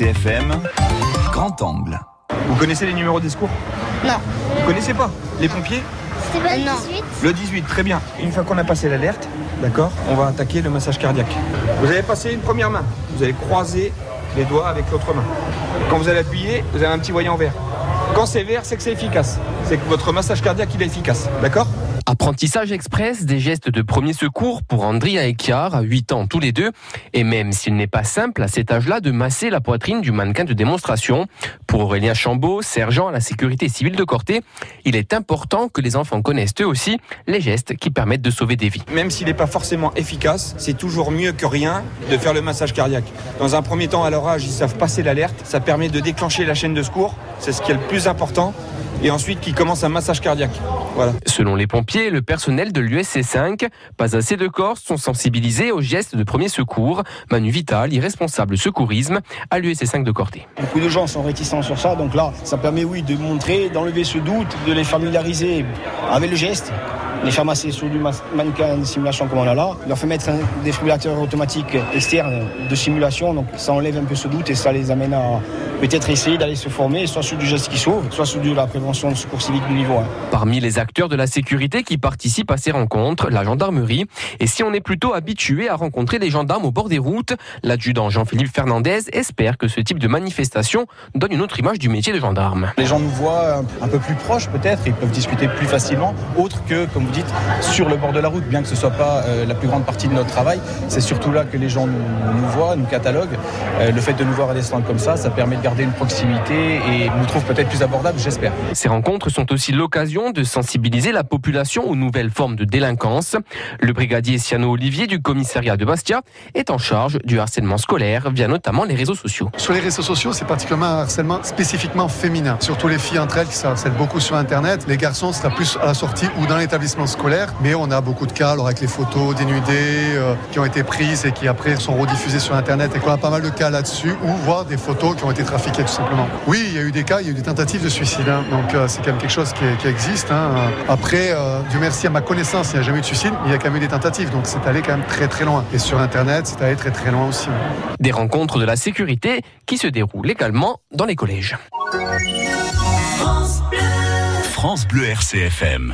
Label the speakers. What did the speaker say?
Speaker 1: RCFM, grand angle.
Speaker 2: Vous connaissez les numéros des secours
Speaker 3: Non.
Speaker 2: Vous connaissez pas Les pompiers
Speaker 3: C'était pas le 18
Speaker 2: Le 18, très bien. Une fois qu'on a passé l'alerte, d'accord, on va attaquer le massage cardiaque. Vous allez passer une première main. Vous allez croiser les doigts avec l'autre main. Quand vous allez appuyer, vous avez un petit voyant vert. Quand c'est vert, c'est que c'est efficace. C'est que votre massage cardiaque, il est efficace. D'accord
Speaker 4: Apprentissage express des gestes de premier secours pour Andrea et Kiar, à 8 ans tous les deux. Et même s'il n'est pas simple à cet âge-là de masser la poitrine du mannequin de démonstration, pour Aurélien Chambaud, sergent à la sécurité civile de Corté, il est important que les enfants connaissent eux aussi les gestes qui permettent de sauver des vies.
Speaker 2: Même s'il n'est pas forcément efficace, c'est toujours mieux que rien de faire le massage cardiaque. Dans un premier temps, à leur âge, ils savent passer l'alerte. Ça permet de déclencher la chaîne de secours. C'est ce qui est le plus important. Et ensuite, qu'ils commencent un massage cardiaque. Voilà.
Speaker 4: Selon les pompiers et le personnel de l'USC 5, pas assez de Corses sont sensibilisés aux gestes de premier secours. Manu Vital, irresponsable secourisme à l'USC 5 de Corté.
Speaker 5: Beaucoup de gens sont réticents sur ça, donc là, ça permet, oui, de montrer, d'enlever ce doute, de les familiariser avec le geste, les faire masser sur du mannequin de simulation comme on a là, leur fait mettre un défibrillateur automatique externe de simulation, donc ça enlève un peu ce doute et ça les amène à peut-être essayer d'aller se former, soit sur du geste qui sauve, soit sur de la prévention de secours civique du niveau 1.
Speaker 4: Parmi les acteurs de la sécurité qui participent à ces rencontres, la gendarmerie. Et si on est plutôt habitué à rencontrer des gendarmes au bord des routes, l'adjudant Jean-Philippe Fernandez espère que ce type de manifestation donne une autre image du métier de gendarme.
Speaker 6: Les gens nous voient un peu plus proches peut-être, ils peuvent discuter plus facilement, autre que, comme vous dites, sur le bord de la route, bien que ce soit pas euh, la plus grande partie de notre travail. C'est surtout là que les gens nous, nous voient, nous cataloguent. Euh, le fait de nous voir à des stands comme ça, ça permet de garder une proximité et nous trouve peut-être plus abordables, j'espère.
Speaker 4: Ces rencontres sont aussi l'occasion de sensibiliser la population aux nouvelles formes de délinquance. Le brigadier Siano Olivier du commissariat de Bastia est en charge du harcèlement scolaire via notamment les réseaux sociaux.
Speaker 7: Sur les réseaux sociaux, c'est particulièrement un harcèlement spécifiquement féminin. Surtout les filles entre elles qui se harcèlent beaucoup sur Internet. Les garçons sera plus à la sortie ou dans l'établissement scolaire. Mais on a beaucoup de cas, alors avec les photos dénudées euh, qui ont été prises et qui après sont rediffusées sur Internet. Et qu'on a pas mal de cas là-dessus, ou voir des photos qui ont été trafiquées tout simplement. Oui, il y a eu des cas, il y a eu des tentatives de suicide. hein. C'est quand même quelque chose qui, qui existe. hein. Après, euh, Dieu merci, à ma connaissance, il n'y a jamais eu de suicide, mais il y a quand même eu des tentatives. Donc c'est allé quand même très très loin. Et sur Internet, c'est allé très très loin aussi.
Speaker 4: Des rencontres de la sécurité qui se déroulent également dans les collèges.
Speaker 1: France Bleu RCFM.